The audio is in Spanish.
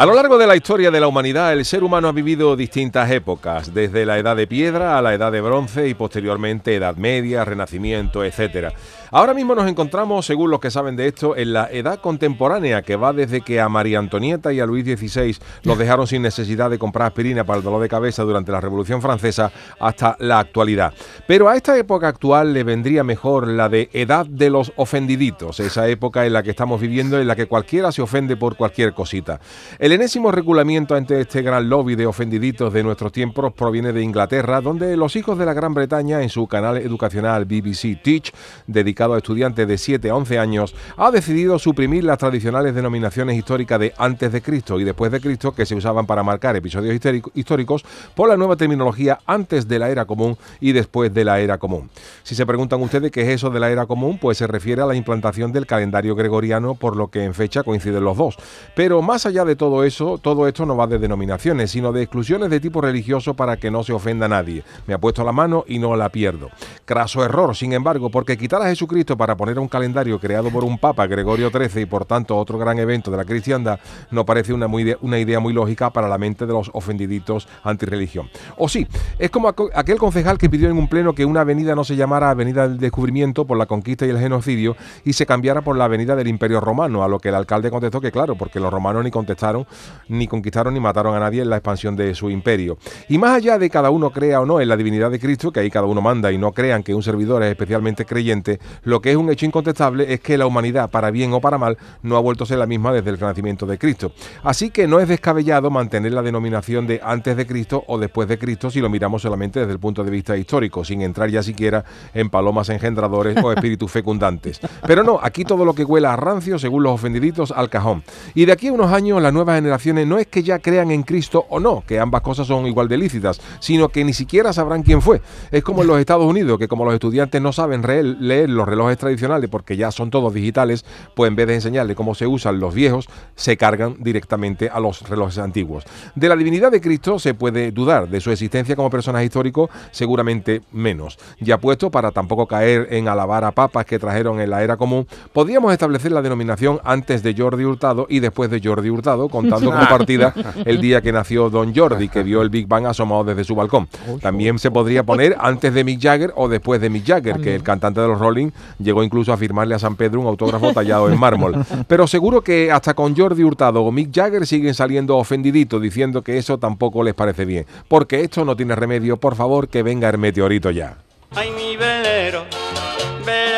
A lo largo de la historia de la humanidad, el ser humano ha vivido distintas épocas, desde la edad de piedra a la edad de bronce y posteriormente edad media, renacimiento, etc. Ahora mismo nos encontramos, según los que saben de esto, en la edad contemporánea, que va desde que a María Antonieta y a Luis XVI los dejaron sin necesidad de comprar aspirina para el dolor de cabeza durante la Revolución Francesa hasta la actualidad. Pero a esta época actual le vendría mejor la de edad de los ofendiditos, esa época en la que estamos viviendo, en la que cualquiera se ofende por cualquier cosita. Enésimo regulamiento ante este gran lobby de ofendiditos de nuestros tiempos proviene de Inglaterra, donde los hijos de la Gran Bretaña, en su canal educacional BBC Teach, dedicado a estudiantes de 7 a 11 años, ha decidido suprimir las tradicionales denominaciones históricas de antes de Cristo y después de Cristo que se usaban para marcar episodios históricos por la nueva terminología antes de la era común y después de la era común. Si se preguntan ustedes qué es eso de la era común, pues se refiere a la implantación del calendario gregoriano, por lo que en fecha coinciden los dos. Pero más allá de todo eso, todo esto no va de denominaciones, sino de exclusiones de tipo religioso para que no se ofenda a nadie. Me ha puesto la mano y no la pierdo. Craso error, sin embargo, porque quitar a Jesús Cristo para poner un calendario creado por un Papa, Gregorio XIII, y por tanto otro gran evento de la cristiandad, no parece una, una idea muy lógica para la mente de los ofendiditos antirreligión. O sí, es como aquel concejal que pidió en un pleno que una avenida no se llamara Avenida del Descubrimiento por la conquista y el genocidio y se cambiara por la Avenida del Imperio Romano, a lo que el alcalde contestó que claro, porque los romanos ni contestaron, ni conquistaron ni mataron a nadie en la expansión de su imperio. Y más allá de cada uno crea o no en la divinidad de Cristo, que ahí cada uno manda y no crean que un servidor es especialmente creyente, lo que es un hecho incontestable es que la humanidad, para bien o para mal, no ha vuelto a ser la misma desde el renacimiento de Cristo. Así que no es descabellado mantener la denominación de antes de Cristo o después de Cristo si lo miramos solamente desde el punto de vista histórico, sin entrar ya siquiera en palomas engendradores o espíritus fecundantes. Pero no, aquí todo lo que huela a rancio, según los ofendiditos, al cajón. Y de aquí a unos años las generaciones no es que ya crean en Cristo o no, que ambas cosas son igual de lícitas, sino que ni siquiera sabrán quién fue. Es como en los Estados Unidos, que como los estudiantes no saben leer los relojes tradicionales, porque ya son todos digitales, pues en vez de enseñarle cómo se usan los viejos, se cargan directamente a los relojes antiguos. De la divinidad de Cristo se puede dudar, de su existencia como personaje histórico seguramente menos. Ya puesto, para tampoco caer en alabar a papas que trajeron en la era común, podríamos establecer la denominación antes de Jordi Hurtado y después de Jordi Hurtado, contando como partida el día que nació Don Jordi, que vio el Big Bang asomado desde su balcón. También se podría poner antes de Mick Jagger o después de Mick Jagger, que el cantante de los Rolling llegó incluso a firmarle a San Pedro un autógrafo tallado en mármol. Pero seguro que hasta con Jordi Hurtado o Mick Jagger siguen saliendo ofendiditos diciendo que eso tampoco les parece bien. Porque esto no tiene remedio, por favor, que venga el meteorito ya. Ay, mi velero,